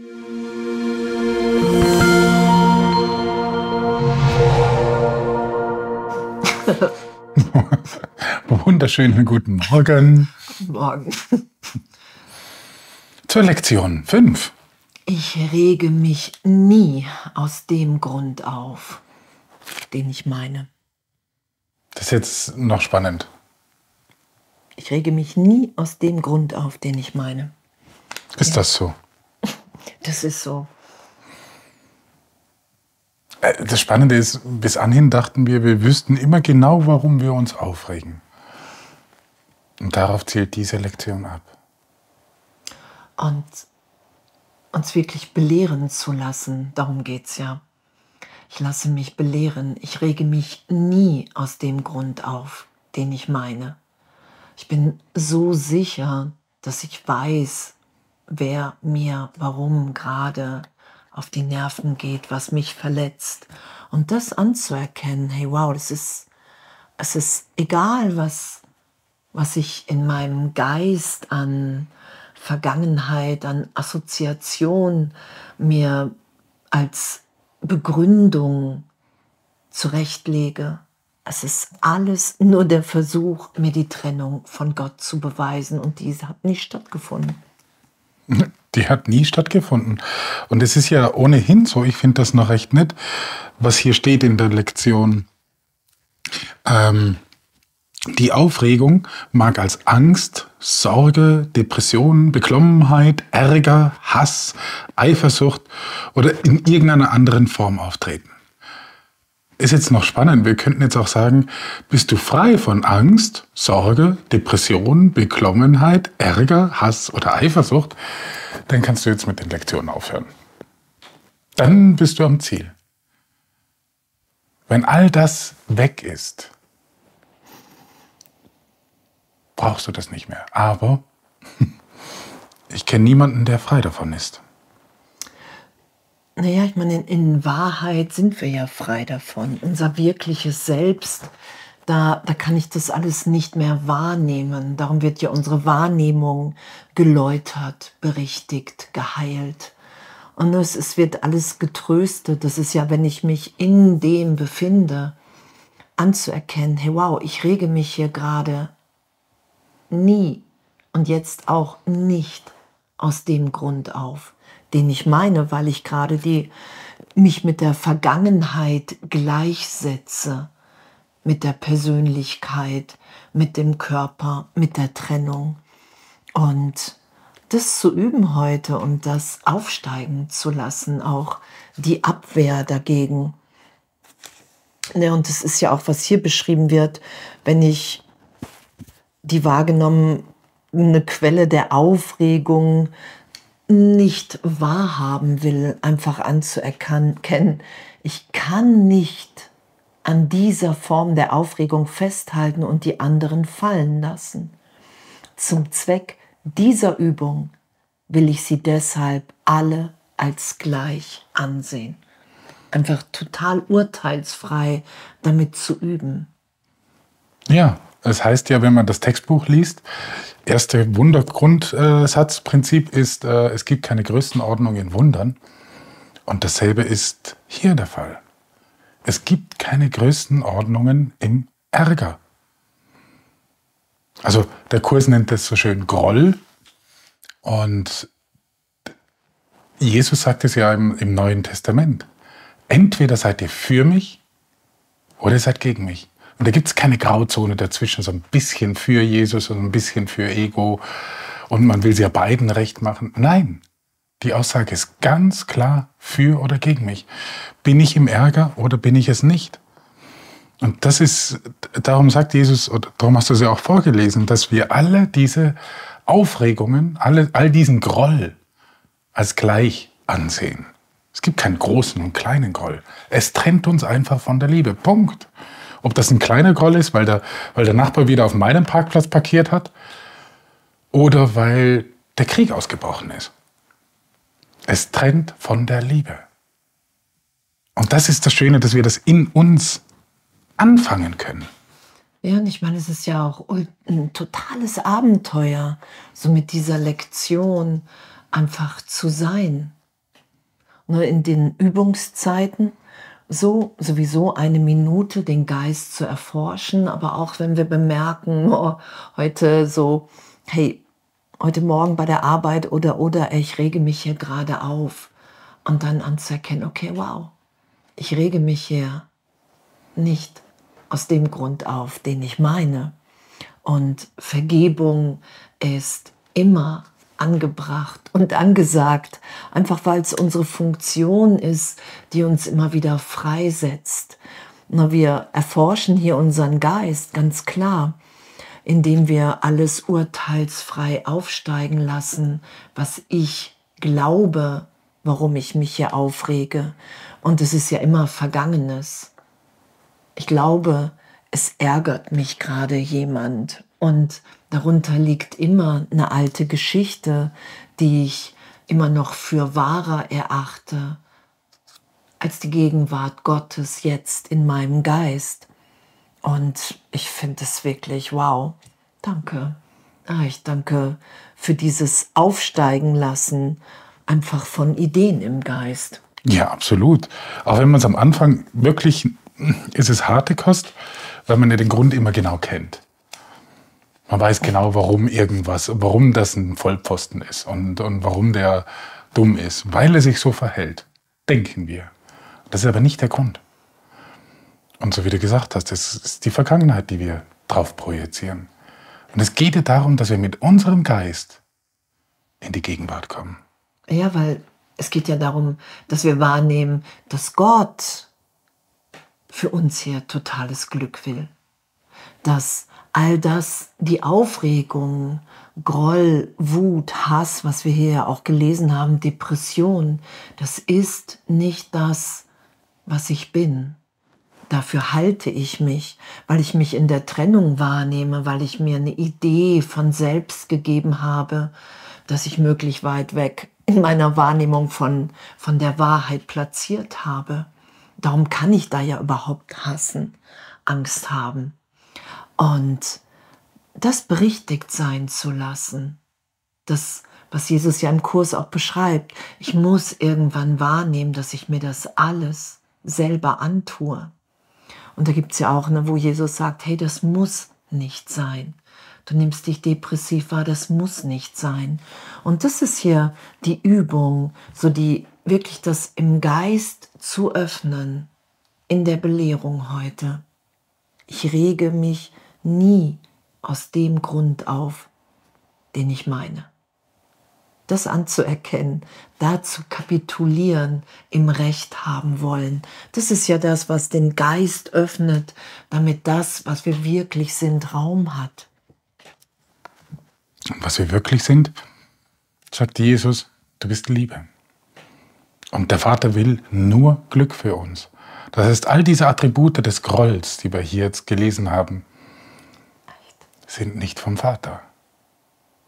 Wunderschönen guten Morgen. Guten Morgen. Zur Lektion 5. Ich rege mich nie aus dem Grund auf, den ich meine. Das ist jetzt noch spannend. Ich rege mich nie aus dem Grund auf, den ich meine. Ist das so? Das ist so. Äh, Das Spannende ist, bis anhin dachten wir, wir wüssten immer genau, warum wir uns aufregen. Und darauf zielt diese Lektion ab. Und uns wirklich belehren zu lassen, darum geht's ja. Ich lasse mich belehren. Ich rege mich nie aus dem Grund auf, den ich meine. Ich bin so sicher, dass ich weiß, wer mir warum gerade auf die Nerven geht, was mich verletzt. Und das anzuerkennen, hey wow, das ist, es ist egal, was, was ich in meinem Geist an Vergangenheit, an Assoziation mir als Begründung zurechtlege. Es ist alles nur der Versuch, mir die Trennung von Gott zu beweisen und diese hat nicht stattgefunden. Die hat nie stattgefunden. Und es ist ja ohnehin so, ich finde das noch recht nett, was hier steht in der Lektion. Ähm, die Aufregung mag als Angst, Sorge, Depression, Beklommenheit, Ärger, Hass, Eifersucht oder in irgendeiner anderen Form auftreten. Ist jetzt noch spannend. Wir könnten jetzt auch sagen, bist du frei von Angst, Sorge, Depression, Beklommenheit, Ärger, Hass oder Eifersucht, dann kannst du jetzt mit den Lektionen aufhören. Dann bist du am Ziel. Wenn all das weg ist, brauchst du das nicht mehr. Aber ich kenne niemanden, der frei davon ist. Naja, ich meine, in, Wahrheit sind wir ja frei davon. Unser wirkliches Selbst, da, da kann ich das alles nicht mehr wahrnehmen. Darum wird ja unsere Wahrnehmung geläutert, berichtigt, geheilt. Und es, es wird alles getröstet. Das ist ja, wenn ich mich in dem befinde, anzuerkennen, hey wow, ich rege mich hier gerade nie und jetzt auch nicht aus dem Grund auf, den ich meine, weil ich gerade die mich mit der Vergangenheit gleichsetze, mit der Persönlichkeit, mit dem Körper, mit der Trennung. Und das zu üben heute und das aufsteigen zu lassen, auch die Abwehr dagegen. Ja, und das ist ja auch, was hier beschrieben wird, wenn ich die wahrgenommene Quelle der Aufregung nicht wahrhaben will, einfach anzuerkennen. Ich kann nicht an dieser Form der Aufregung festhalten und die anderen fallen lassen. Zum Zweck dieser Übung will ich sie deshalb alle als gleich ansehen. Einfach total urteilsfrei damit zu üben. Ja, es heißt ja, wenn man das Textbuch liest, erste Wundergrundsatzprinzip ist, äh, es gibt keine Größenordnung in Wundern. Und dasselbe ist hier der Fall. Es gibt keine Größenordnungen im Ärger. Also der Kurs nennt das so schön Groll. Und Jesus sagt es ja im, im Neuen Testament. Entweder seid ihr für mich oder ihr seid gegen mich. Und da gibt es keine Grauzone dazwischen, so ein bisschen für Jesus und ein bisschen für Ego. Und man will sie ja beiden recht machen. Nein, die Aussage ist ganz klar für oder gegen mich. Bin ich im Ärger oder bin ich es nicht? Und das ist, darum sagt Jesus, oder darum hast du es ja auch vorgelesen, dass wir alle diese Aufregungen, alle, all diesen Groll als gleich ansehen. Es gibt keinen großen und kleinen Groll. Es trennt uns einfach von der Liebe. Punkt. Ob das ein kleiner Groll ist, weil der, weil der Nachbar wieder auf meinem Parkplatz parkiert hat, oder weil der Krieg ausgebrochen ist. Es trennt von der Liebe. Und das ist das Schöne, dass wir das in uns anfangen können. Ja, und ich meine, es ist ja auch ein totales Abenteuer, so mit dieser Lektion einfach zu sein. ne, in den Übungszeiten, so sowieso eine Minute den Geist zu erforschen, aber auch wenn wir bemerken, oh, heute so, hey, heute Morgen bei der Arbeit oder oder ich rege mich hier gerade auf und dann anzuerkennen, okay, wow, ich rege mich hier nicht aus dem Grund auf, den ich meine. Und Vergebung ist immer angebracht und angesagt, einfach weil es unsere Funktion ist, die uns immer wieder freisetzt. Wir erforschen hier unseren Geist ganz klar, indem wir alles urteilsfrei aufsteigen lassen, was ich glaube, warum ich mich hier aufrege. Und es ist ja immer Vergangenes. Ich glaube, es ärgert mich gerade jemand und darunter liegt immer eine alte Geschichte, die ich immer noch für wahrer erachte als die Gegenwart Gottes jetzt in meinem Geist. Und ich finde es wirklich wow. Danke. Ah, ich danke für dieses Aufsteigen lassen, einfach von Ideen im Geist. Ja, absolut. Auch wenn man es am Anfang wirklich, ist es harte Kost, weil man ja den Grund immer genau kennt. Man weiß genau, warum irgendwas, warum das ein Vollpfosten ist und, und warum der dumm ist, weil er sich so verhält, denken wir. Das ist aber nicht der Grund. Und so wie du gesagt hast, das ist die Vergangenheit, die wir drauf projizieren. Und es geht ja darum, dass wir mit unserem Geist in die Gegenwart kommen. Ja, weil es geht ja darum, dass wir wahrnehmen, dass Gott für uns hier totales Glück will. Dass all das, die Aufregung, Groll, Wut, Hass, was wir hier auch gelesen haben, Depression, das ist nicht das, was ich bin. Dafür halte ich mich, weil ich mich in der Trennung wahrnehme, weil ich mir eine Idee von selbst gegeben habe, dass ich möglich weit weg in meiner Wahrnehmung von, von der Wahrheit platziert habe. Darum kann ich da ja überhaupt hassen, Angst haben. Und das berichtigt sein zu lassen, das, was Jesus ja im Kurs auch beschreibt, ich muss irgendwann wahrnehmen, dass ich mir das alles selber antue. Und da gibt es ja auch, ne, wo Jesus sagt, hey, das muss nicht sein. Du nimmst dich depressiv wahr, das muss nicht sein. Und das ist hier die Übung, so die wirklich das im Geist zu öffnen in der Belehrung heute. Ich rege mich nie aus dem Grund auf, den ich meine. Das anzuerkennen, da zu kapitulieren, im Recht haben wollen, das ist ja das, was den Geist öffnet, damit das, was wir wirklich sind, Raum hat. Was wir wirklich sind, sagt Jesus, du bist Liebe. Und der Vater will nur Glück für uns. Das heißt, all diese Attribute des Grolls, die wir hier jetzt gelesen haben, sind nicht vom Vater.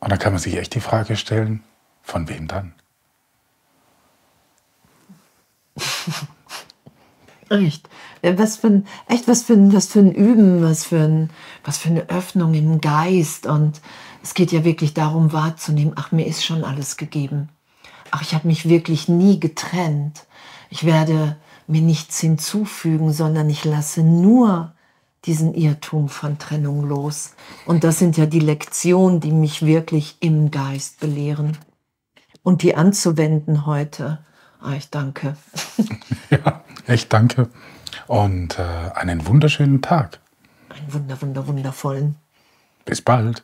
Und dann kann man sich echt die Frage stellen, von wem dann? Echt. Was für ein, echt was für ein, was für ein Üben, was für, ein, was für eine Öffnung im Geist. Und es geht ja wirklich darum wahrzunehmen, ach, mir ist schon alles gegeben. Ach, ich habe mich wirklich nie getrennt. Ich werde mir nichts hinzufügen, sondern ich lasse nur diesen Irrtum von Trennung los. Und das sind ja die Lektionen, die mich wirklich im Geist belehren. Und die anzuwenden heute. Ah, ich danke. Ja, echt danke. Und äh, einen wunderschönen Tag. Einen wunder, wunder, wundervollen. Bis bald.